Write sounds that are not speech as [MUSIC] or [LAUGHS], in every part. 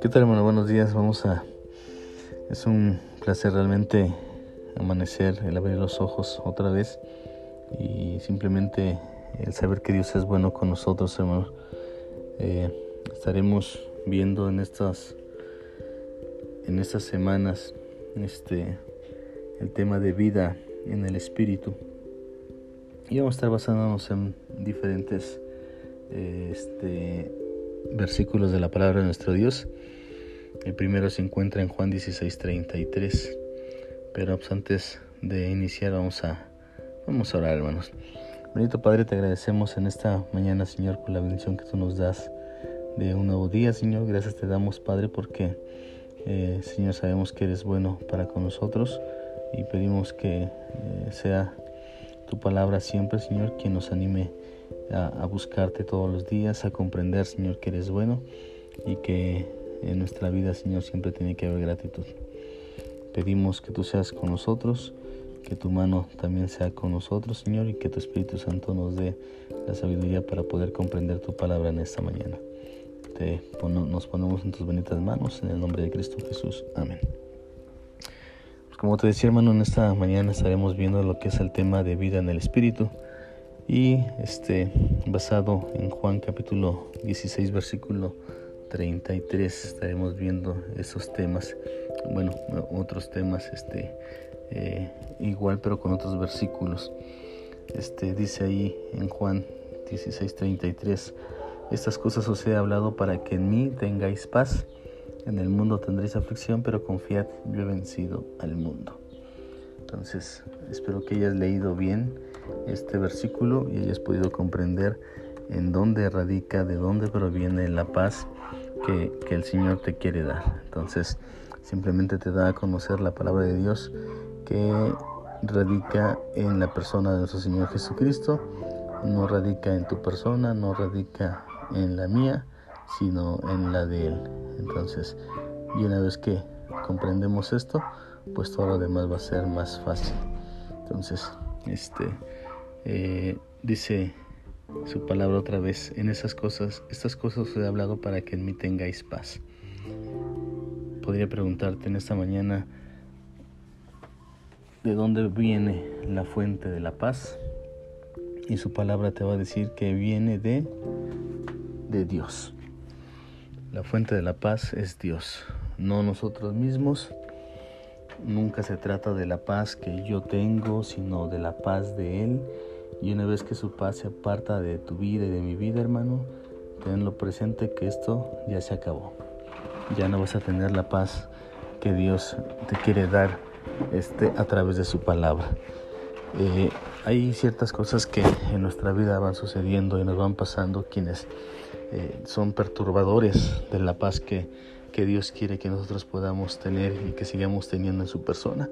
¿Qué tal hermano? Buenos días. Vamos a... Es un placer realmente amanecer, el abrir los ojos otra vez y simplemente el saber que Dios es bueno con nosotros, hermano. Eh, estaremos viendo en estas en estas semanas este el tema de vida en el espíritu y vamos a estar basándonos en diferentes eh, este versículos de la palabra de nuestro Dios. El primero se encuentra en Juan 16:33. Pero pues, antes de iniciar vamos a vamos a orar, hermanos. Bendito Padre, te agradecemos en esta mañana, Señor, por la bendición que tú nos das de un nuevo día, Señor. Gracias te damos, Padre, porque eh, Señor sabemos que eres bueno para con nosotros y pedimos que eh, sea tu palabra siempre, Señor, quien nos anime a, buscarte todos los días, a comprender, Señor, que eres bueno y que en nuestra vida, Señor, siempre tiene que haber gratitud. Pedimos que tú seas con nosotros, que tu mano también sea con nosotros, Señor, y que tu Espíritu Santo nos dé la sabiduría para poder comprender tu palabra en esta mañana. Te nos ponemos en tus benditas manos, en el nombre de Cristo Jesús. Amén. Como te decía, hermano, en esta mañana estaremos viendo lo que es el tema de vida en el Espíritu. Y este basado en Juan capítulo 16 versículo 33 estaremos viendo esos temas. Bueno otros temas este eh, igual pero con otros versículos. Este dice ahí en Juan 16 33 estas cosas os he hablado para que en mí tengáis paz en el mundo tendréis aflicción pero confiad yo he vencido al mundo entonces espero que hayas leído bien este versículo y hayas podido comprender en dónde radica, de dónde proviene la paz que, el Señor te quiere dar. Entonces, simplemente te da a conocer la palabra de Dios que radica en la persona de nuestro Señor Jesucristo, no radica en tu persona, no radica en la mía, sino en la de Él. Entonces, y una vez que comprendemos esto, pues todo lo demás va a ser más fácil. Entonces, este, eh, dice su palabra otra vez, en esas cosas, estas cosas os he hablado para que en mí tengáis paz. Podría preguntarte en esta mañana, ¿de dónde viene la fuente de la paz? Y su palabra te va a decir que viene de, de Dios. La fuente de la paz es Dios, no nosotros mismos, Nunca se trata de la paz que yo tengo, sino de la paz de Él. Y una vez que su paz se aparta de tu vida y de mi vida, hermano, tenlo presente que esto ya se acabó. Ya no vas a tener la paz que Dios te quiere dar este, a través de su palabra. Eh, hay ciertas cosas que en nuestra vida van sucediendo y nos van pasando quienes eh, son perturbadores de la paz que que Dios quiere que nosotros podamos tener y que sigamos teniendo en su persona,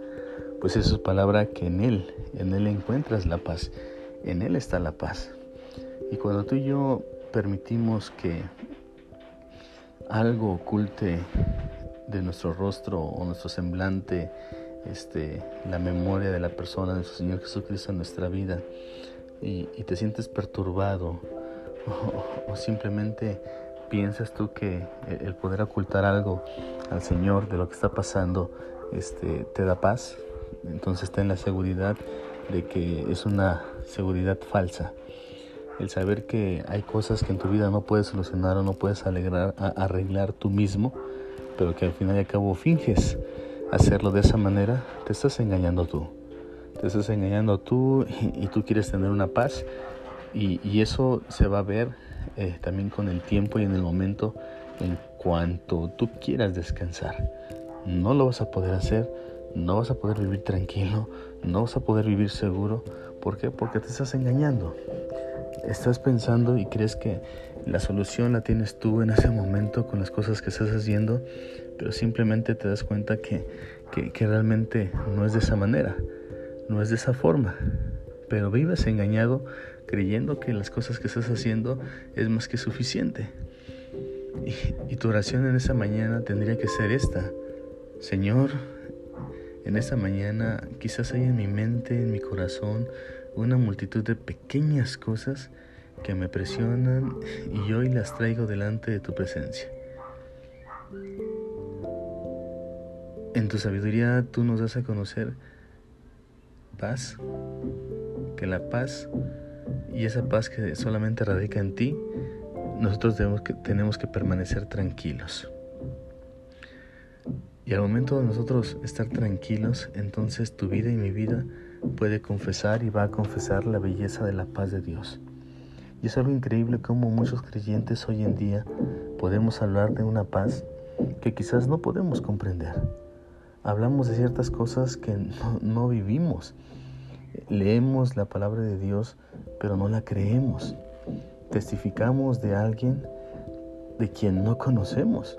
pues es su palabra que en Él, en Él encuentras la paz, en Él está la paz. Y cuando tú y yo permitimos que algo oculte de nuestro rostro o nuestro semblante, este, la memoria de la persona de nuestro Señor Jesucristo en nuestra vida, y, te sientes perturbado [LAUGHS] o simplemente ¿Piensas tú que el poder ocultar algo al Señor de lo que está pasando este, te da paz? Entonces ten la seguridad de que es una seguridad falsa. El saber que hay cosas que en tu vida no puedes solucionar o no puedes alegrar, arreglar tú mismo, pero que al final y al cabo finges hacerlo de esa manera, te estás engañando tú. Te estás engañando tú y, tú quieres tener una paz y, eso se va a ver eh, también con el tiempo y en el momento en cuanto tú quieras descansar. No lo vas a poder hacer, no vas a poder vivir tranquilo, no vas a poder vivir seguro. ¿Por qué? Porque te estás engañando. Estás pensando y crees que la solución la tienes tú en ese momento con las cosas que estás haciendo, pero simplemente te das cuenta que, que realmente no es de esa manera, no es de esa forma. Pero vives engañado creyendo que las cosas que estás haciendo es más que suficiente. Y, tu oración en esa mañana tendría que ser esta. Señor, en esta mañana quizás hay en mi mente, en mi corazón, una multitud de pequeñas cosas que me presionan y hoy las traigo delante de tu presencia. En tu sabiduría tú nos das a conocer paz, que la paz y esa paz que solamente radica en ti, nosotros tenemos que, permanecer tranquilos. Y al momento de nosotros estar tranquilos, entonces tu vida y mi vida puede confesar y va a confesar la belleza de la paz de Dios. Y es algo increíble cómo muchos creyentes hoy en día podemos hablar de una paz que quizás no podemos comprender. Hablamos de ciertas cosas que no, no vivimos. Leemos la palabra de Dios, pero no la creemos. Testificamos de alguien de quien no conocemos.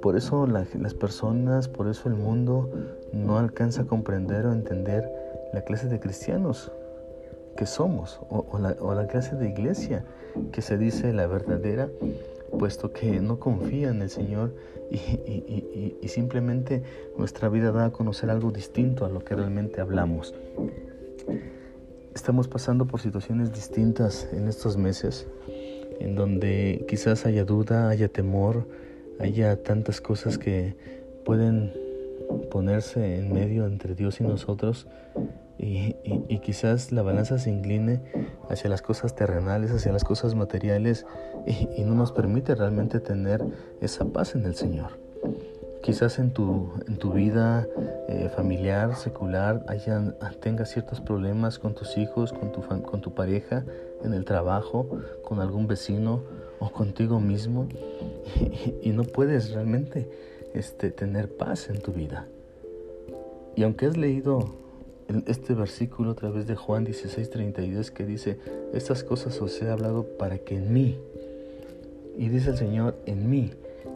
Por eso las personas, por eso el mundo no alcanza a comprender o entender la clase de cristianos que somos o, la, clase de iglesia que se dice la verdadera, puesto que no confía en el Señor y, simplemente nuestra vida da a conocer algo distinto a lo que realmente hablamos. Estamos pasando por situaciones distintas en estos meses, en donde quizás haya duda, haya temor, haya tantas cosas que pueden ponerse en medio entre Dios y nosotros y, quizás la balanza se incline hacia las cosas terrenales, hacia las cosas materiales y, no nos permite realmente tener esa paz en el Señor. Quizás en tu, en tu vida eh, familiar, secular, haya, tengas ciertos problemas con tus hijos, con tu, con tu pareja, en el trabajo, con algún vecino o contigo mismo [LAUGHS] y, no puedes realmente este, tener paz en tu vida. Y aunque has leído este versículo a través de Juan 16:32 que dice, estas cosas os he hablado para que en mí, y dice el Señor, en mí,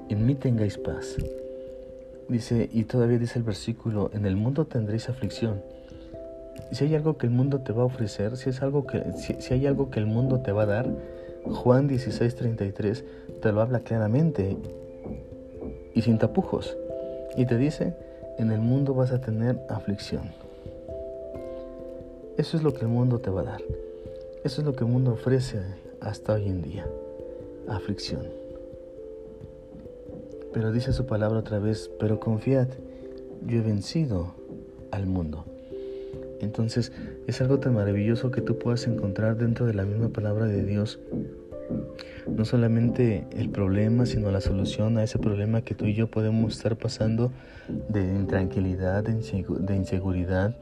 en mí tengáis paz. Dice, y todavía dice el versículo, en el mundo tendréis aflicción. Si hay algo que el mundo te va a ofrecer, si, es algo que, si hay algo que el mundo te va a dar, Juan 16:33 te lo habla claramente y sin tapujos. Y te dice, en el mundo vas a tener aflicción. Eso es lo que el mundo te va a dar. Eso es lo que el mundo ofrece hasta hoy en día. Aflicción. Pero dice su palabra otra vez, pero confiad, yo he vencido al mundo. Entonces es algo tan maravilloso que tú puedas encontrar dentro de la misma palabra de Dios no solamente el problema, sino la solución a ese problema que tú y yo podemos estar pasando de intranquilidad, de, inseguridad,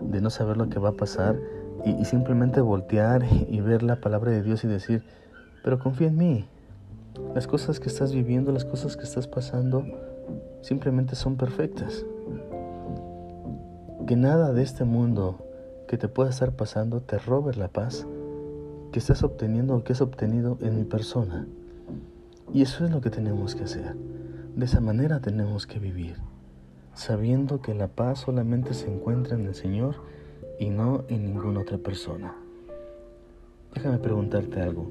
de, no saber lo que va a pasar y, simplemente voltear y ver la palabra de Dios y decir, pero confía en mí. Las cosas que estás viviendo, las cosas que estás pasando, simplemente son perfectas. Que nada de este mundo que te pueda estar pasando te robe la paz que estás obteniendo o que has obtenido en mi persona. Y eso es lo que tenemos que hacer. De esa manera tenemos que vivir, sabiendo que la paz solamente se encuentra en el Señor y no en ninguna otra persona. Déjame preguntarte algo.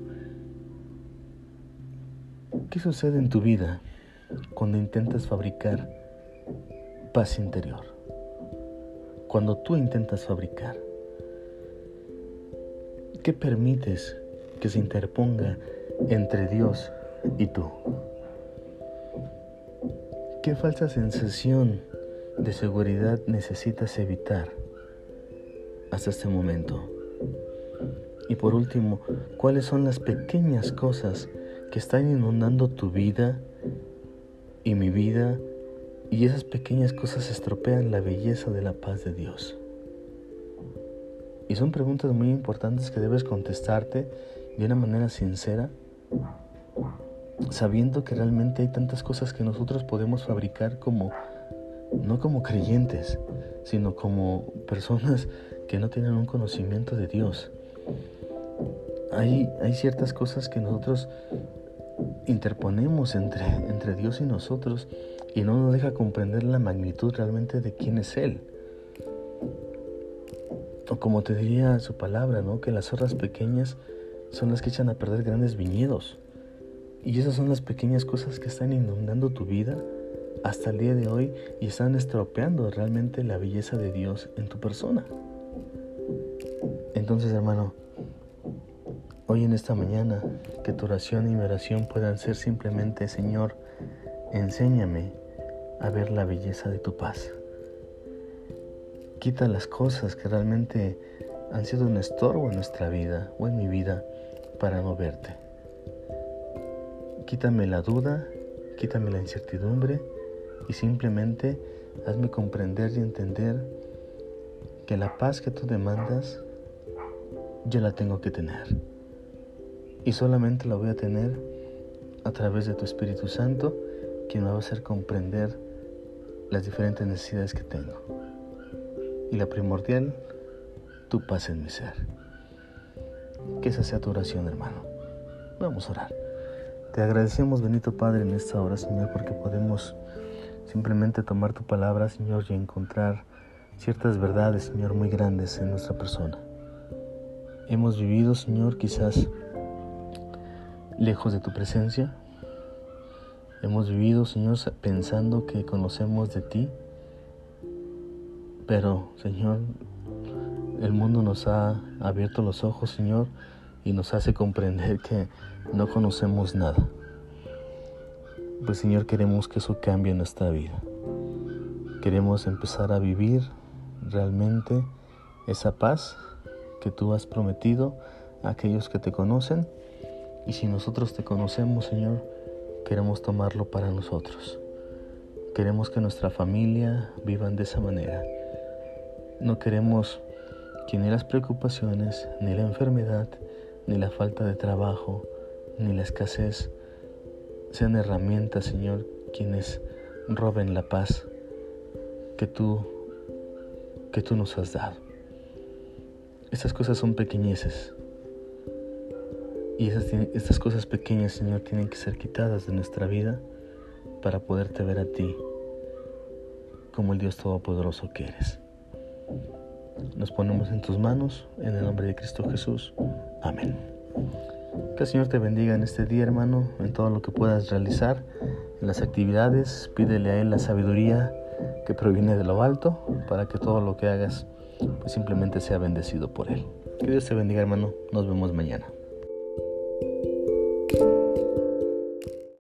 ¿Qué sucede en tu vida cuando intentas fabricar paz interior? Cuando tú intentas fabricar. ¿Qué permites que se interponga entre Dios y tú? ¿Qué falsa sensación de seguridad necesitas evitar hasta este momento? Y por último, ¿cuáles son las pequeñas cosas que están inundando tu vida y mi vida y esas pequeñas cosas estropean la belleza de la paz de Dios? Y son preguntas muy importantes que debes contestarte de una manera sincera, sabiendo que realmente hay tantas cosas que nosotros podemos fabricar como, no como creyentes, sino como personas que no tienen un conocimiento de Dios. Hay, hay ciertas cosas que nosotros interponemos entre, entre Dios y nosotros y no nos deja comprender la magnitud realmente de quién es Él. O como te diría su palabra, ¿no? Que las zorras pequeñas son las que echan a perder grandes viñedos. Y esas son las pequeñas cosas que están inundando tu vida hasta el día de hoy y están estropeando realmente la belleza de Dios en tu persona. Entonces, hermano, Hoy en esta mañana, que tu oración y mi oración puedan ser simplemente, Señor, enséñame a ver la belleza de tu paz. Quita las cosas que realmente han sido un estorbo en nuestra vida o en mi vida para no verte. Quítame la duda, quítame la incertidumbre y simplemente hazme comprender y entender que la paz que tú demandas yo la tengo que tener. Y solamente la voy a tener a través de tu Espíritu Santo, quien me va a hacer comprender las diferentes necesidades que tengo. Y la primordial, tu paz en mi ser. Que esa sea tu oración, hermano. Vamos a orar. Te agradecemos, bendito Padre, en esta hora, Señor, porque podemos simplemente tomar tu palabra, Señor, y encontrar ciertas verdades, Señor, muy grandes en nuestra persona. Hemos vivido, Señor, quizás lejos de tu presencia. Hemos vivido, Señor, pensando que conocemos de ti. Pero, Señor, el mundo nos ha abierto los ojos, Señor, y nos hace comprender que no conocemos nada. Pues, Señor, queremos que eso cambie en nuestra vida. Queremos empezar a vivir realmente esa paz que tú has prometido a aquellos que te conocen y si nosotros te conocemos, Señor, queremos tomarlo para nosotros. Queremos que nuestra familia vivan de esa manera. No queremos que ni las preocupaciones, ni la enfermedad, ni la falta de trabajo, ni la escasez sean herramientas, Señor, quienes roben la paz que tú que tú nos has dado. Estas cosas son pequeñeces, y esas, estas cosas pequeñas, Señor, tienen que ser quitadas de nuestra vida para poderte ver a ti como el Dios Todopoderoso que eres. Nos ponemos en tus manos, en el nombre de Cristo Jesús. Amén. Que el Señor te bendiga en este día, hermano, en todo lo que puedas realizar, en las actividades. Pídele a Él la sabiduría que proviene de lo alto para que todo lo que hagas pues simplemente sea bendecido por Él. Que Dios te bendiga, hermano. Nos vemos mañana.